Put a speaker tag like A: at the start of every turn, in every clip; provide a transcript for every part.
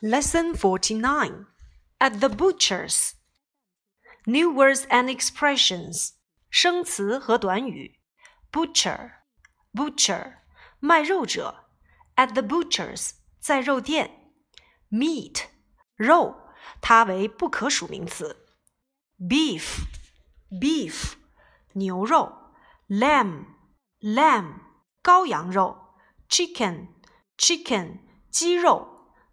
A: Lesson 49 At the Butcher's. New words and expressions. 生词和短语 Butcher, butcher, 卖肉者 At the butcher's, 在肉店 Meat, 肉，它为不可数名词 Beef, beef, 牛肉 Lamb, lamb, 羔羊肉 Chicken, chicken, 鸡肉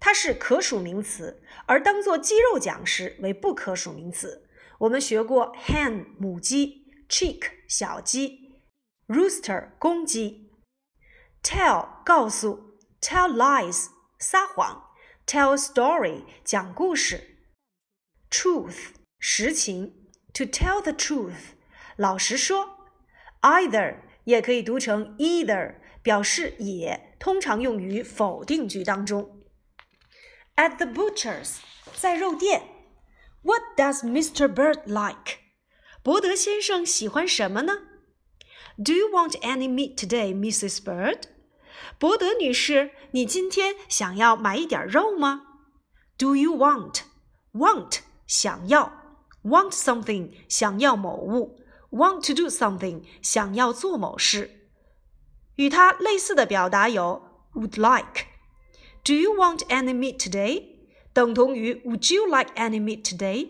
A: 它是可数名词，而当做鸡肉讲时为不可数名词。我们学过 hen 母鸡，chick 小鸡，rooster 公鸡。tell 告诉，tell lies 撒谎，tell story 讲故事。truth 实情，to tell the truth 老实说。either 也可以读成 either，表示也，通常用于否定句当中。At the butcher's，在肉店。What does Mr. Bird like？伯德先生喜欢什么呢？Do you want any meat today, Mrs. Bird？伯德女士，你今天想要买一点肉吗？Do you want want 想要 want something 想要某物 want to do something 想要做某事。与它类似的表达有 would like。 Do you want any meat today？等同于 Would you like any meat today?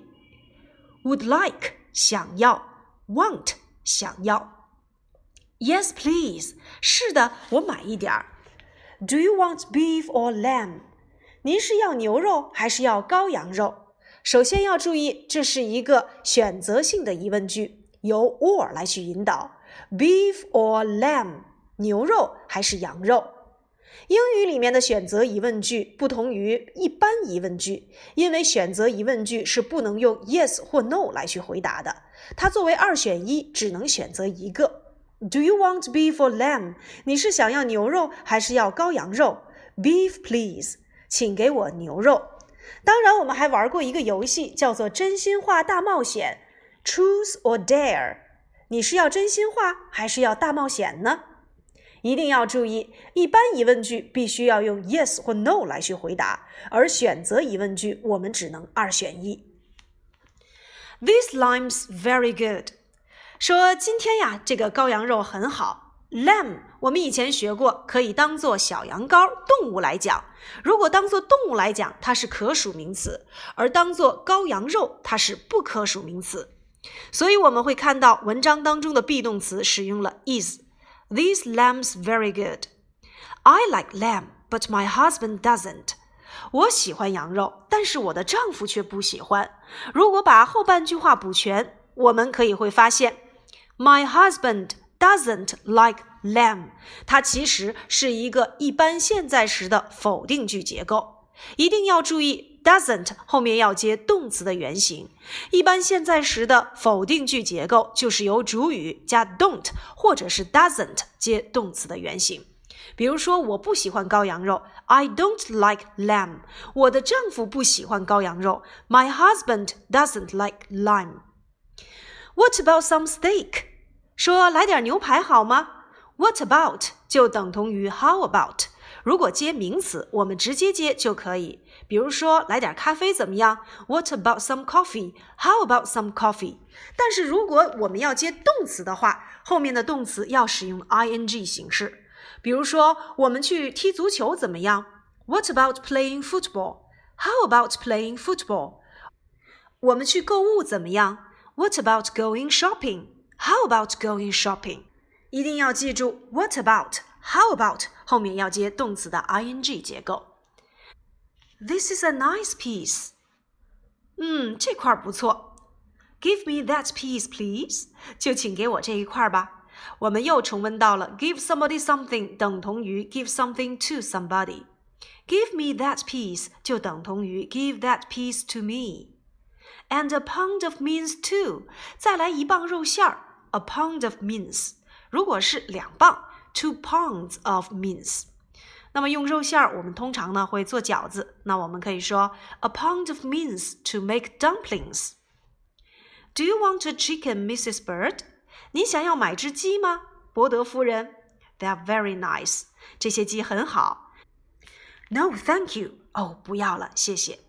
A: Would like 想要，want 想要。Yes, please. 是的，我买一点儿。Do you want beef or lamb? 您是要牛肉还是要羔羊肉？首先要注意，这是一个选择性的疑问句，由 or 来去引导。Beef or lamb？牛肉还是羊肉？ 英语里面的选择疑问句不同于一般疑问句，因为选择疑问句是不能用 yes 或 no 来去回答的。它作为二选一，只能选择一个。Do you want beef or lamb？你是想要牛肉还是要羔羊肉？Beef, please，请给我牛肉。当然，我们还玩过一个游戏，叫做真心话大冒险，Truth or Dare。你是要真心话还是要大冒险呢？一定要注意，一般疑问句必须要用 yes 或 no 来去回答，而选择疑问句我们只能二选一。This lime's very good。说今天呀，这个羔羊肉很好。Lamb 我们以前学过，可以当做小羊羔动物来讲。如果当做动物来讲，它是可数名词；而当做羔羊肉，它是不可数名词。所以我们会看到文章当中的 be 动词使用了 is。These lambs very good. I like lamb, but my husband doesn't. 我喜欢羊肉，但是我的丈夫却不喜欢。如果把后半句话补全，我们可以会发现，My husband doesn't like lamb。它其实是一个一般现在时的否定句结构，一定要注意。doesn't 后面要接动词的原形，一般现在时的否定句结构就是由主语加 don't 或者是 doesn't 接动词的原形。比如说，我不喜欢羔羊肉，I don't like lamb。我的丈夫不喜欢羔羊肉，My husband doesn't like lamb。What about some steak？说来点牛排好吗？What about 就等同于 How about。 如果接名词，我们直接接就可以。比如说，来点咖啡怎么样？What about some coffee? How about some coffee? 但是如果我们要接动词的话，后面的动词要使用 ing 形式。比如说，我们去踢足球怎么样？What about playing football? How about playing football? 我们去购物怎么样？What about going shopping? How about going shopping? 一定要记住，What about? How about 后面要接动词的 ing 结构。This is a nice piece. 嗯，这块不错。Give me that piece, please. 就请给我这一块吧。我们又重温到了 give somebody something 等同于 give something to somebody。 Give me that piece 就等同于 Give that piece to me。And a pound of mince too，再来一磅肉馅儿，a pound of mince。如果是两磅 ，two pounds of mince。那么用肉馅儿，我们通常呢会做饺子，那我们可以说 a pound of mince to make dumplings。Do you want a chicken, Mrs. Bird？你想要买只鸡吗，伯德夫人？They are very nice。这些鸡很好。No, thank you。哦，不要了，谢谢。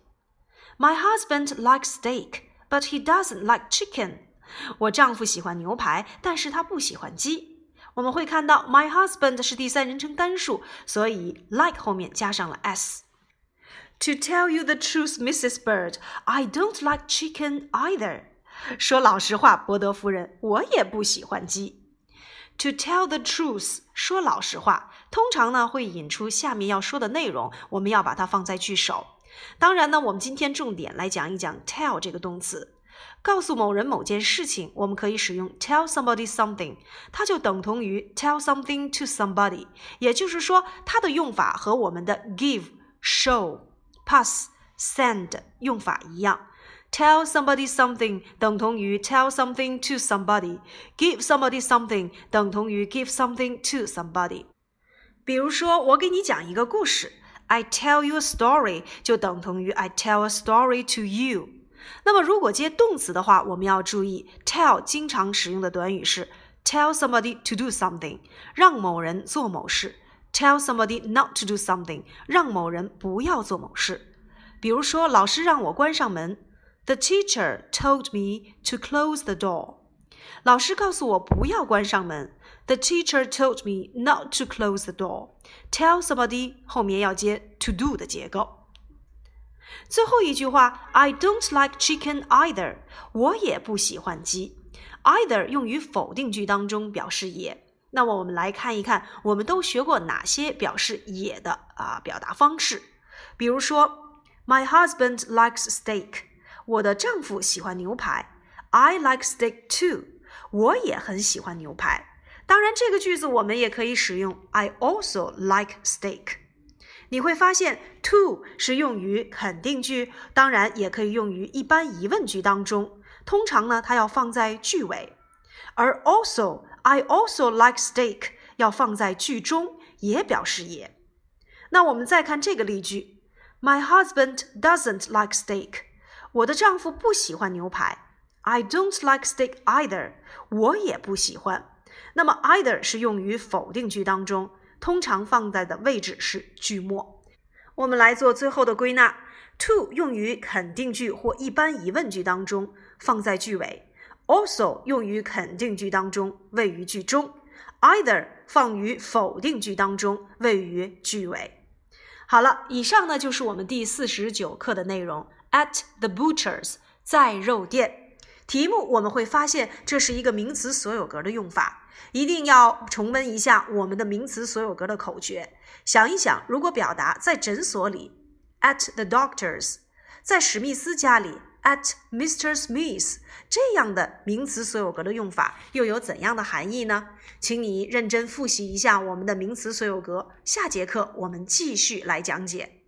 A: My husband likes steak, but he doesn't like chicken. 我丈夫喜欢牛排，但是他不喜欢鸡。 我们会看到 my husband 是第三人称单数，所以 like 后面加上了 s。To tell you the truth, Mrs. Bird, I don't like chicken either. 说老实话，伯德夫人，我也不喜欢鸡。To tell the truth，说老实话，通常呢会引出下面要说的内容，我们要把它放在句首。当然呢，我们今天重点来讲一讲 tell 这个动词。告诉某人某件事情，我们可以使用 tell somebody something，它就等同于 tell something to somebody。也就是说，它的用法和我们的 give、show、pass、send 用法一样。Tell somebody something 等同于 tell something to somebody。Give somebody something 等同于 give something to somebody。比如说，我给你讲一个故事。I tell you a story 就等同于 I tell a story to you。 那么如果接动词的话，我们要注意，tell 经常使用的短语是 tell somebody to do something，让某人做某事；tell somebody not to do something，让某人不要做某事。比如说，老师让我关上门，The teacher told me to close the door。老师告诉我不要关上门。The teacher told me not to close the door. Tell somebody 后面要接 to do 的结构。最后一句话，I don't like chicken either。我也不喜欢鸡。Either 用于否定句当中表示也。那么我们来看一看，我们都学过哪些表示也的啊表达方式？比如说，My husband likes steak。我的丈夫喜欢牛排。I like steak too。我也很喜欢牛排。当然，这个句子我们也可以使用 I also like steak。你会发现，to 是用于肯定句，当然也可以用于一般疑问句当中。通常呢，它要放在句尾，而 also I also like steak 要放在句中，也表示也。那我们再看这个例句：My husband doesn't like steak。我的丈夫不喜欢牛排。I don't like steak either。我也不喜欢。那么 either 是用于否定句当中，通常放在的位置是句末。我们来做最后的归纳：to 用于肯定句或一般疑问句当中，放在句尾；also 用于肯定句当中，位于句中；either 放于否定句当中，位于句尾。好了，以上呢就是我们第四十九课的内容。At the butchers，在肉店。题目我们会发现，这是一个名词所有格的用法。一定要重温一下我们的名词所有格的口诀。想一想，如果表达在诊所里，at the doctor's，在史密斯家里，at Mr. Smith，这样的名词所有格的用法又有怎样的含义呢？请你认真复习一下我们的名词所有格。下节课我们继续来讲解。